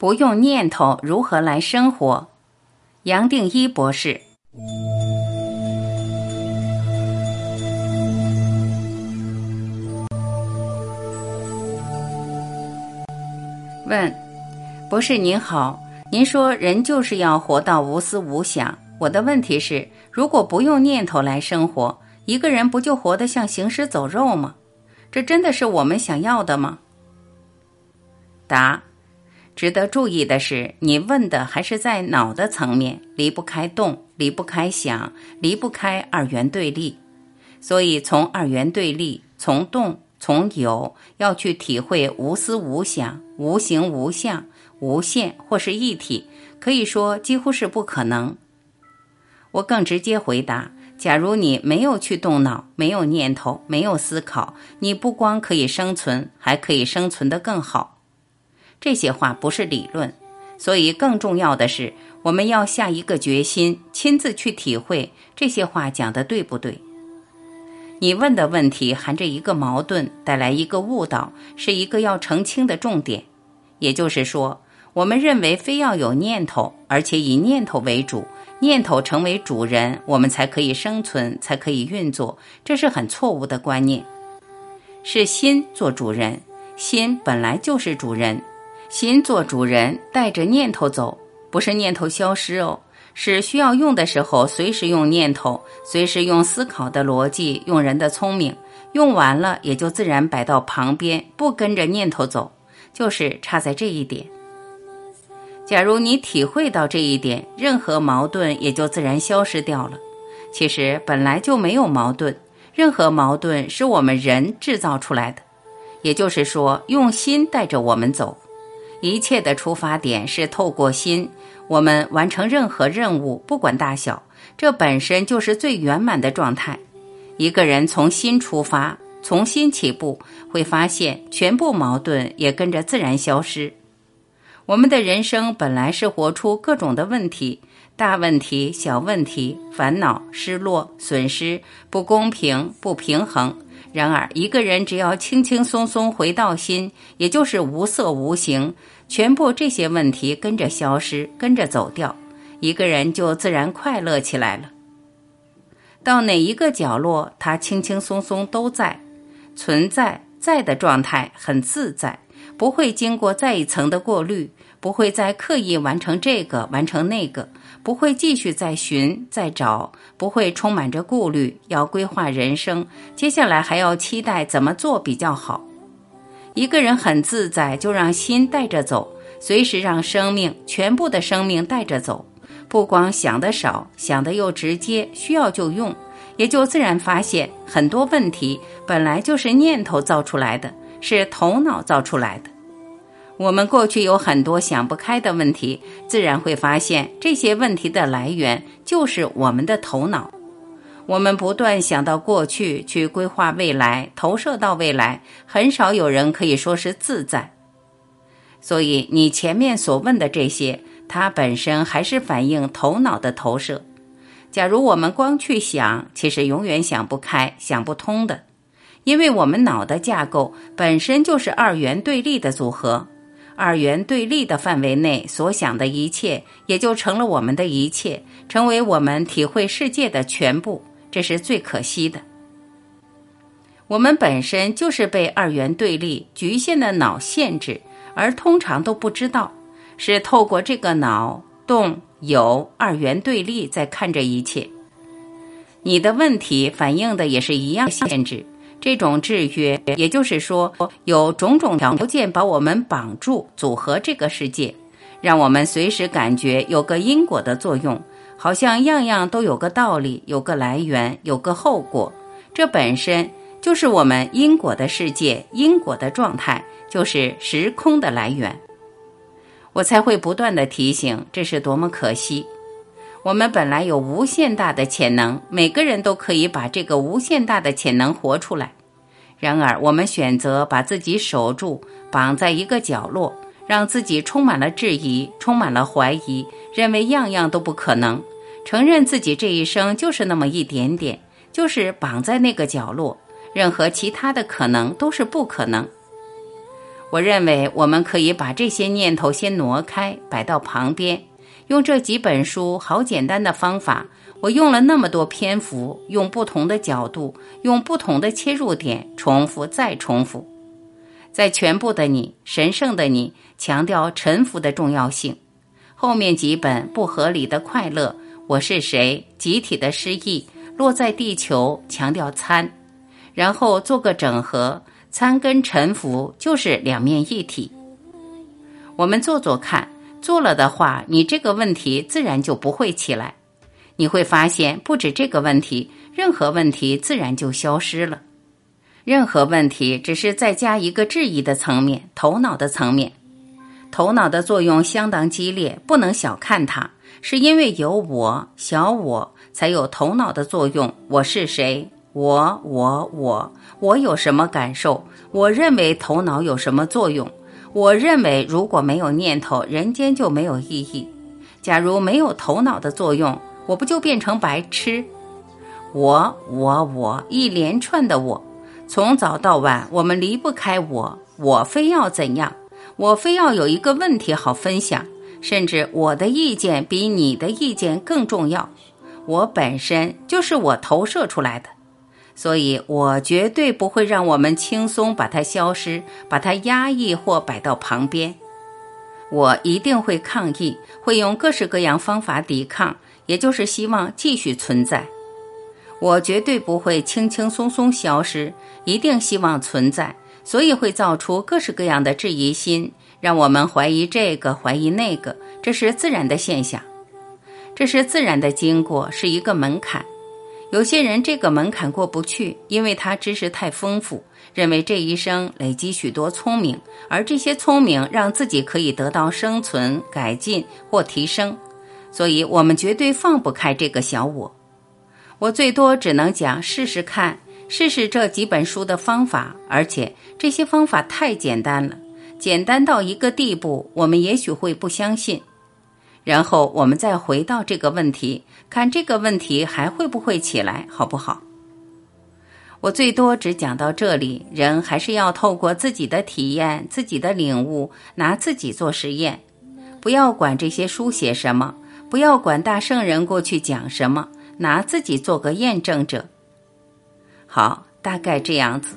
不用念头如何来生活？杨定一博士问：博士您好，您说人就是要活到无思无想。我的问题是，如果不用念头来生活，一个人不就活得像行尸走肉吗？这真的是我们想要的吗？答。值得注意的是，你问的还是在脑的层面，离不开动，离不开想，离不开二元对立。所以，从二元对立，从动，从有，要去体会无思无想、无形无相、无限或是一体，可以说几乎是不可能。我更直接回答：假如你没有去动脑，没有念头，没有思考，你不光可以生存，还可以生存得更好。这些话不是理论，所以更重要的是，我们要下一个决心，亲自去体会这些话讲的对不对。你问的问题含着一个矛盾，带来一个误导，是一个要澄清的重点。也就是说，我们认为非要有念头，而且以念头为主，念头成为主人，我们才可以生存，才可以运作，这是很错误的观念。是心做主人，心本来就是主人。心做主人，带着念头走，不是念头消失哦，是需要用的时候随时用念头，随时用思考的逻辑，用人的聪明，用完了也就自然摆到旁边，不跟着念头走，就是差在这一点。假如你体会到这一点，任何矛盾也就自然消失掉了。其实本来就没有矛盾，任何矛盾是我们人制造出来的，也就是说，用心带着我们走。一切的出发点是透过心，我们完成任何任务，不管大小，这本身就是最圆满的状态。一个人从心出发，从心起步，会发现全部矛盾也跟着自然消失。我们的人生本来是活出各种的问题，大问题、小问题、烦恼、失落、损失、不公平、不平衡。然而，一个人只要轻轻松松回到心，也就是无色无形，全部这些问题跟着消失，跟着走掉，一个人就自然快乐起来了。到哪一个角落，他轻轻松松都在存在，在的状态很自在，不会经过再一层的过滤，不会再刻意完成这个，完成那个。不会继续再寻再找，不会充满着顾虑，要规划人生，接下来还要期待怎么做比较好。一个人很自在，就让心带着走，随时让生命全部的生命带着走。不光想的少，想的又直接，需要就用，也就自然发现很多问题本来就是念头造出来的，是头脑造出来的。我们过去有很多想不开的问题，自然会发现这些问题的来源就是我们的头脑。我们不断想到过去，去规划未来，投射到未来，很少有人可以说是自在。所以，你前面所问的这些，它本身还是反映头脑的投射。假如我们光去想，其实永远想不开、想不通的，因为我们脑的架构本身就是二元对立的组合。二元对立的范围内所想的一切，也就成了我们的一切，成为我们体会世界的全部。这是最可惜的。我们本身就是被二元对立局限的脑限制，而通常都不知道，是透过这个脑动有二元对立在看着一切。你的问题反映的也是一样限制。这种制约，也就是说，有种种条件把我们绑住，组合这个世界，让我们随时感觉有个因果的作用，好像样样都有个道理，有个来源，有个后果。这本身就是我们因果的世界，因果的状态就是时空的来源。我才会不断的提醒，这是多么可惜。我们本来有无限大的潜能，每个人都可以把这个无限大的潜能活出来。然而，我们选择把自己守住，绑在一个角落，让自己充满了质疑，充满了怀疑，认为样样都不可能，承认自己这一生就是那么一点点，就是绑在那个角落，任何其他的可能都是不可能。我认为我们可以把这些念头先挪开，摆到旁边，用这几本书好简单的方法。我用了那么多篇幅，用不同的角度，用不同的切入点，重复再重复，在全部的你、神圣的你强调臣服的重要性。后面几本不合理的快乐，我是谁？集体的失忆，落在地球，强调参，然后做个整合，参跟沉浮就是两面一体。我们做做看，做了的话，你这个问题自然就不会起来。你会发现，不止这个问题，任何问题自然就消失了。任何问题只是再加一个质疑的层面，头脑的层面。头脑的作用相当激烈，不能小看它。是因为有我小我，才有头脑的作用。我是谁？我我我我有什么感受？我认为头脑有什么作用？我认为如果没有念头，人间就没有意义。假如没有头脑的作用，我不就变成白痴？我我我一连串的我，从早到晚，我们离不开我。我非要怎样？我非要有一个问题好分享，甚至我的意见比你的意见更重要。我本身就是我投射出来的，所以我绝对不会让我们轻松把它消失，把它压抑或摆到旁边。我一定会抗议，会用各式各样方法抵抗。也就是希望继续存在，我绝对不会轻轻松松消失，一定希望存在，所以会造出各式各样的质疑心，让我们怀疑这个，怀疑那个，这是自然的现象，这是自然的经过，是一个门槛。有些人这个门槛过不去，因为他知识太丰富，认为这一生累积许多聪明，而这些聪明让自己可以得到生存、改进或提升。所以我们绝对放不开这个小我，我最多只能讲试试看，试试这几本书的方法，而且这些方法太简单了，简单到一个地步，我们也许会不相信。然后我们再回到这个问题，看这个问题还会不会起来，好不好？我最多只讲到这里，人还是要透过自己的体验、自己的领悟，拿自己做实验，不要管这些书写什么。不要管大圣人过去讲什么，拿自己做个验证者。好，大概这样子。